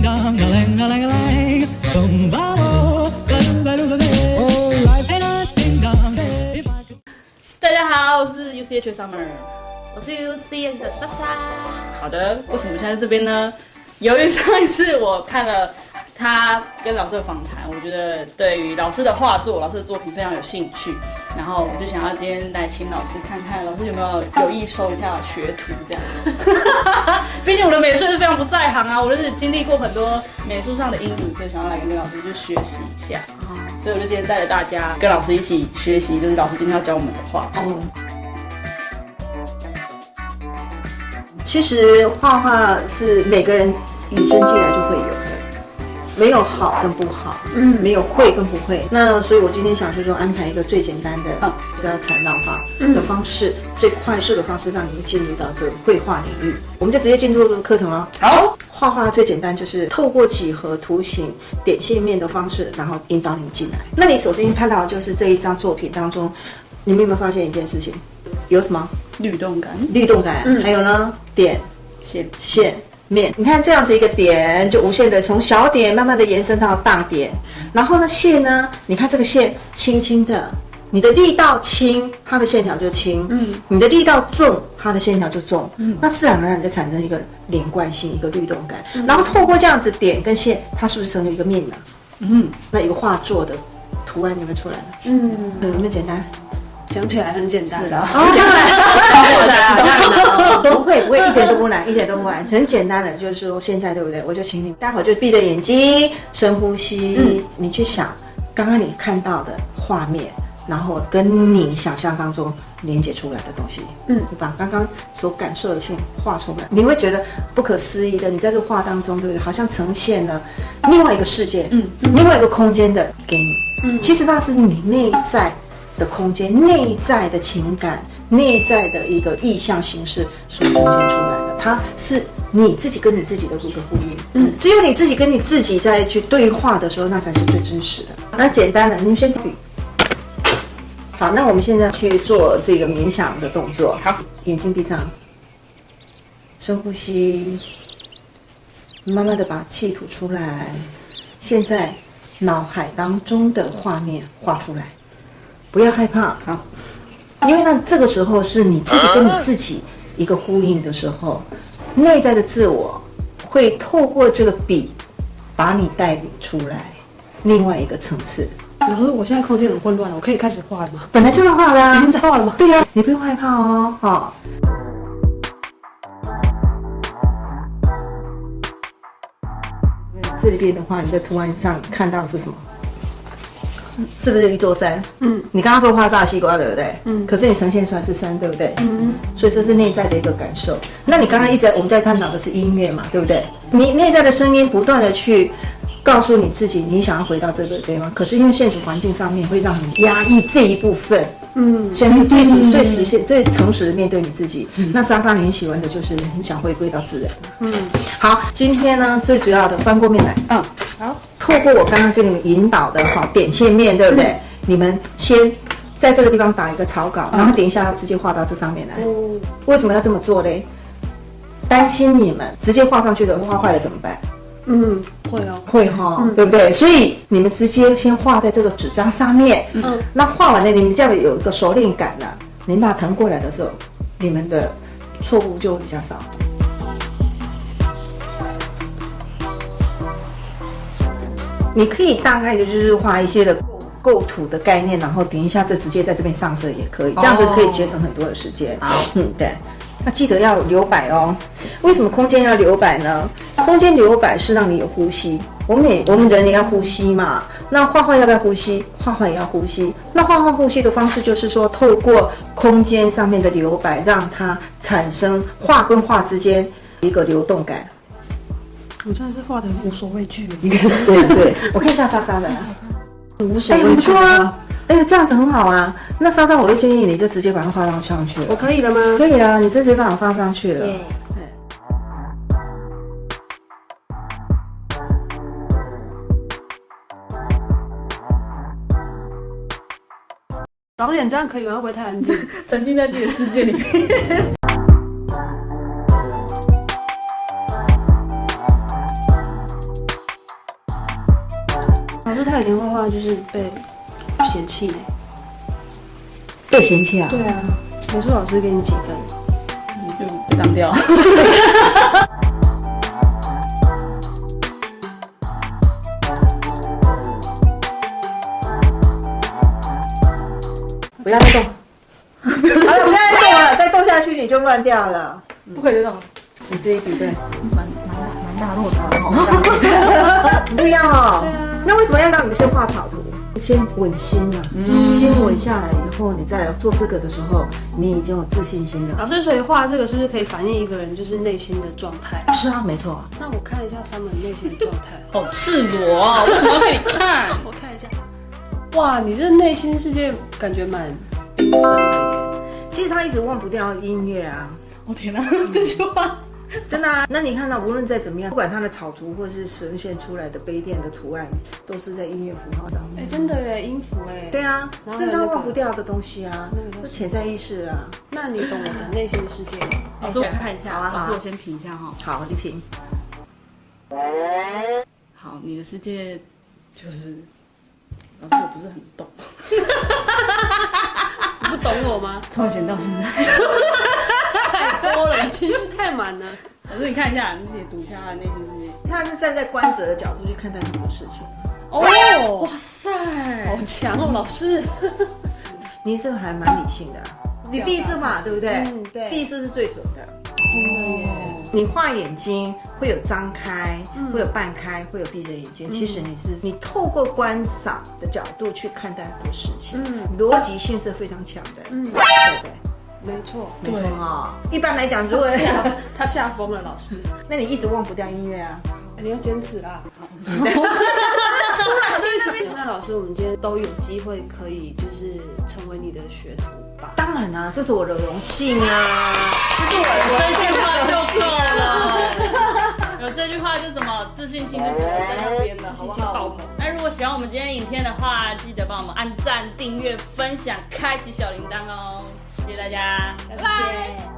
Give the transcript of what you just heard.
大家好，我是 UCH Summer，我是 UCH 的莎莎。好的，为什么现在在这边呢？由于上一次我看了。他跟老师的访谈，我觉得对于老师的画作、老师的作品非常有兴趣，然后我就想要今天来请老师看看，老师有没有有意收一下学徒这样。毕竟我的美术是非常不在行啊，我就是经历过很多美术上的阴影，所以想要来跟老师就学习一下。所以我就今天带着大家跟老师一起学习，就是老师今天要教我们的画作。其实画画是每个人与生俱来就会有。没有好跟不好，嗯，没有会跟不会。那所以，我今天想说，说安排一个最简单的，嗯，叫禅绕化的方式，嗯、最快速的方式，让你们进入到这个绘画领域。我们就直接进入这个课程了。好，画画最简单就是透过几何图形、点线面的方式，然后引导你们进来。那你首先看到就是这一张作品当中，你们有没有发现一件事情？有什么律动感？律动感。嗯，还有呢，点线线。面，你看这样子一个点，就无限的从小点慢慢的延伸到大点，然后呢线呢，你看这个线轻轻的，你的力道轻，它的线条就轻，嗯，你的力道重，它的线条就重，嗯，那自然而然就产生一个连贯性，一个律动感，嗯、然后透过这样子点跟线，它是不是成为一个面呢？嗯，那一个画作的图案有没有出来了？嗯，有没有简单？讲起来很简单，是的，不会，不会，一点都不难，一点都不难，很简单的，就是说现在对不对？我就请你待会儿就闭着眼睛，深呼吸，嗯，你去想刚刚你看到的画面，然后跟你想象当中连接出来的东西，嗯，你把刚刚所感受的线画出来，你会觉得不可思议的，你在这个画当中，对不对？好像呈现了另外一个世界，嗯，另外一个空间的给你，嗯，其实那是你内在。的空间，内在的情感，内在的一个意象形式所呈现出来的，它是你自己跟你自己的一个呼应。嗯，只有你自己跟你自己在去对话的时候，那才是最真实的。那简单的，你们先比。好，那我们现在去做这个冥想的动作。好，眼睛闭上，深呼吸，慢慢的把气吐出来。现在脑海当中的画面画出来。不要害怕，好，因为呢，这个时候是你自己跟你自己一个呼应的时候，内在的自我会透过这个笔把你带领出来另外一个层次。老师，我现在空间很混乱了，我可以开始画了吗？本来就要画了，已经在画了吗？对呀，你不用害怕哦，好。这里边的话，你在图案上看到是什么？是不是一座山？嗯，你刚刚说画大西瓜，对不对？嗯，可是你呈现出来是山，对不对？嗯，所以这是内在的一个感受。那你刚刚一直在我们在探讨的是音乐嘛，对不对？你内在的声音不断的去告诉你自己，你想要回到这个对吗？可是因为现实环境上面会让你压抑这一部分。嗯，先最实最实现最诚实的面对你自己。嗯，那莎莎，你喜欢的就是你想回归到自然。嗯，好，今天呢最主要的翻过面来。嗯，好。透过我刚刚给你们引导的哈点线面对不对？嗯、你们先在这个地方打一个草稿，然后等一下直接画到这上面来。嗯、为什么要这么做嘞？担心你们直接画上去的画坏了怎么办？嗯，会哦，会哈、哦，嗯、对不对？所以你们直接先画在这个纸张上面。嗯，那画完了，你们这样有一个熟练感了。你们把它腾过来的时候，你们的错误就会比较少。你可以大概的就是画一些的构构图的概念，然后点一下，这直接在这边上色也可以，这样子可以节省很多的时间。好，嗯，对，那记得要留白哦。为什么空间要留白呢？空间留白是让你有呼吸。我们也我们人也要呼吸嘛。那画画要不要呼吸？画画也要呼吸。那画画呼吸的方式就是说，透过空间上面的留白，让它产生画跟画之间一个流动感。我真的是画的无所畏惧，对对，我看一下莎莎的，无所畏惧啊，哎呦，这样子很好啊。那莎莎，我会建议你就直接把它画上上去了。我可以了吗？可以啊，你直接把它放上去了。对。导演这样可以吗？会不会太安静？沉浸在自己的世界里面。他以前画画就是被嫌弃的。被嫌弃啊？对啊，美术老师给你几分？你就被当掉。不要再动，好了，不要再动了，再动下去你就乱掉了，不可以这种，你这一笔对，蛮蛮大蛮大落差的哦。不一样哦。那为什么要让你们先画草图？先稳心啊，心稳下来以后，你再来做这个的时候，你已经有自信心了。老师，所以画这个是不是可以反映一个人就是内心的状态？是啊，没错。啊那我看一下 Summer 内心的状态。好赤裸哦，为什么要给你看？我看一下。哇，你这内心世界感觉蛮缤纷的耶。其实他一直忘不掉音乐啊。我天哪，这句话。真的啊，那你看到无论再怎么样，不管它的草图或是呈现出来的杯垫的图案，都是在音乐符号上面。哎，真的耶，音符哎。对啊，这是他忘不掉的东西啊，这潜在意识啊。那你懂我的内心世界 吗？老师，我看一下。好啊，老师，我先评一下哈。好，你评。好，你的世界就是，老师，我不是很懂。你 不懂我吗？从以前到现在。太多了，情绪太满了。老师，你看一下，你自己读一下他的内心世界。他是站在观者的角度去看待很多事情。哦，哇塞，好强哦，老师。你是不是还蛮理性的？你第一次嘛，对不对？嗯，对。第一次是最准的。真的耶。你画眼睛会有张开，会有半开，会有闭着眼睛。其实你是你透过观赏的角度去看待很多事情，嗯，逻辑性是非常强的。嗯，对对。没错，没错啊。一般来讲，如果他吓疯了，老师，那你一直忘不掉音乐啊？你要坚持啦。那老师，我们今天都有机会可以就是成为你的学徒吧？当然啦，这是我的荣幸啊！这是我的这句话就够了。有这句话就怎么自信心就只能在那边了，好不好？那如果喜欢我们今天影片的话，记得帮我们按赞、订阅、分享、开启小铃铛哦。谢谢大家，拜拜。